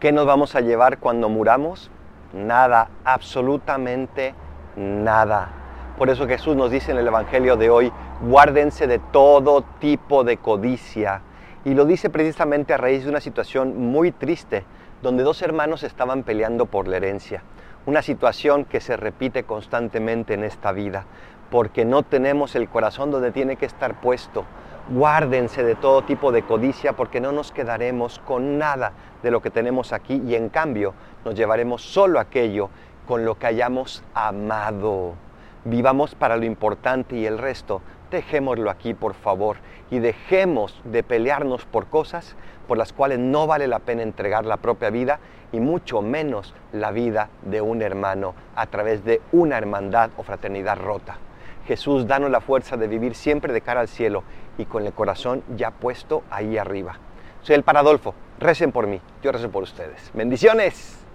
¿Qué nos vamos a llevar cuando muramos? Nada, absolutamente nada. Por eso Jesús nos dice en el Evangelio de hoy, guárdense de todo tipo de codicia. Y lo dice precisamente a raíz de una situación muy triste, donde dos hermanos estaban peleando por la herencia. Una situación que se repite constantemente en esta vida, porque no tenemos el corazón donde tiene que estar puesto. Guárdense de todo tipo de codicia porque no nos quedaremos con nada de lo que tenemos aquí y en cambio nos llevaremos solo aquello con lo que hayamos amado. Vivamos para lo importante y el resto dejémoslo aquí por favor y dejemos de pelearnos por cosas por las cuales no vale la pena entregar la propia vida y mucho menos la vida de un hermano a través de una hermandad o fraternidad rota. Jesús, danos la fuerza de vivir siempre de cara al cielo y con el corazón ya puesto ahí arriba. Soy el Paradolfo, recen por mí, yo rezo por ustedes. Bendiciones.